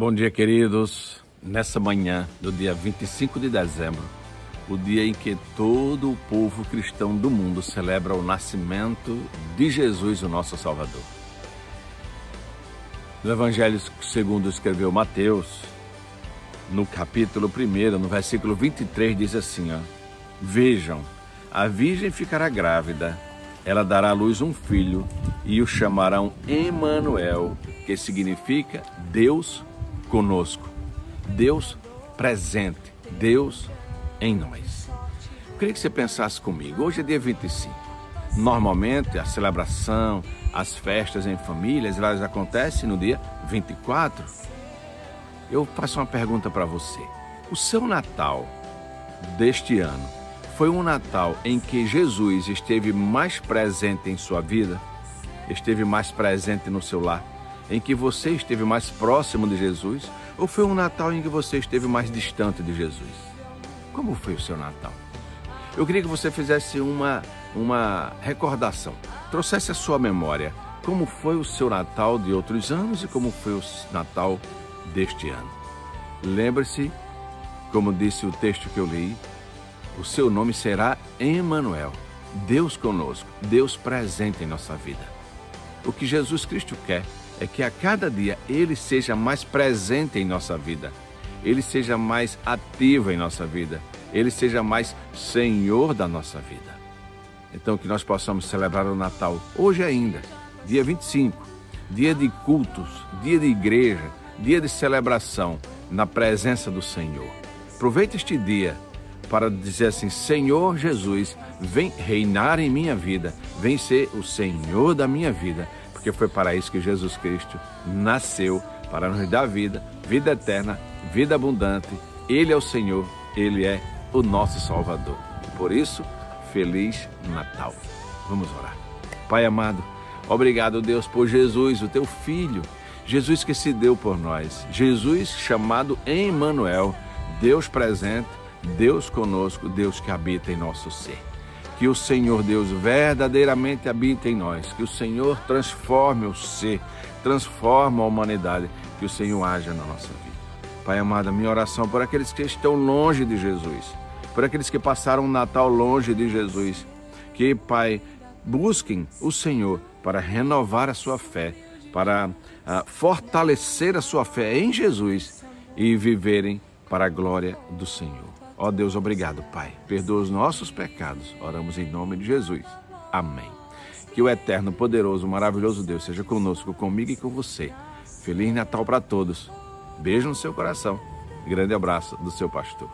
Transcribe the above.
Bom dia, queridos. Nessa manhã do dia 25 de dezembro, o dia em que todo o povo cristão do mundo celebra o nascimento de Jesus, o nosso Salvador. No Evangelho segundo escreveu Mateus, no capítulo 1, no versículo 23, diz assim: ó, Vejam, a virgem ficará grávida, ela dará à luz um filho e o chamarão Emanuel, que significa Deus conosco. Deus presente, Deus em nós. Eu queria que você pensasse comigo. Hoje é dia 25. Normalmente a celebração, as festas em famílias, elas acontecem no dia 24. Eu faço uma pergunta para você. O seu Natal deste ano foi um Natal em que Jesus esteve mais presente em sua vida? Esteve mais presente no seu lar? Em que você esteve mais próximo de Jesus ou foi um Natal em que você esteve mais distante de Jesus? Como foi o seu Natal? Eu queria que você fizesse uma, uma recordação, trouxesse a sua memória como foi o seu Natal de outros anos e como foi o Natal deste ano. Lembre-se, como disse o texto que eu li, o seu nome será Emmanuel, Deus conosco, Deus presente em nossa vida. O que Jesus Cristo quer é que a cada dia Ele seja mais presente em nossa vida, Ele seja mais ativo em nossa vida, Ele seja mais Senhor da nossa vida. Então, que nós possamos celebrar o Natal hoje ainda, dia 25, dia de cultos, dia de igreja, dia de celebração na presença do Senhor. Aproveite este dia para dizer assim: Senhor Jesus, vem reinar em minha vida, vem ser o Senhor da minha vida porque foi para isso que Jesus Cristo nasceu para nos dar vida, vida eterna, vida abundante. Ele é o Senhor, ele é o nosso Salvador. Por isso, feliz Natal. Vamos orar. Pai amado, obrigado, Deus, por Jesus, o teu filho. Jesus que se deu por nós. Jesus chamado Emmanuel, Deus presente, Deus conosco, Deus que habita em nosso ser. Que o Senhor Deus verdadeiramente habite em nós, que o Senhor transforme o ser, transforme a humanidade, que o Senhor haja na nossa vida. Pai amado, minha oração por aqueles que estão longe de Jesus, por aqueles que passaram o Natal longe de Jesus, que, Pai, busquem o Senhor para renovar a sua fé, para uh, fortalecer a sua fé em Jesus e viverem para a glória do Senhor. Ó Deus, obrigado, Pai. Perdoa os nossos pecados. Oramos em nome de Jesus. Amém. Que o eterno, poderoso, maravilhoso Deus seja conosco, comigo e com você. Feliz Natal para todos. Beijo no seu coração. Grande abraço do seu pastor.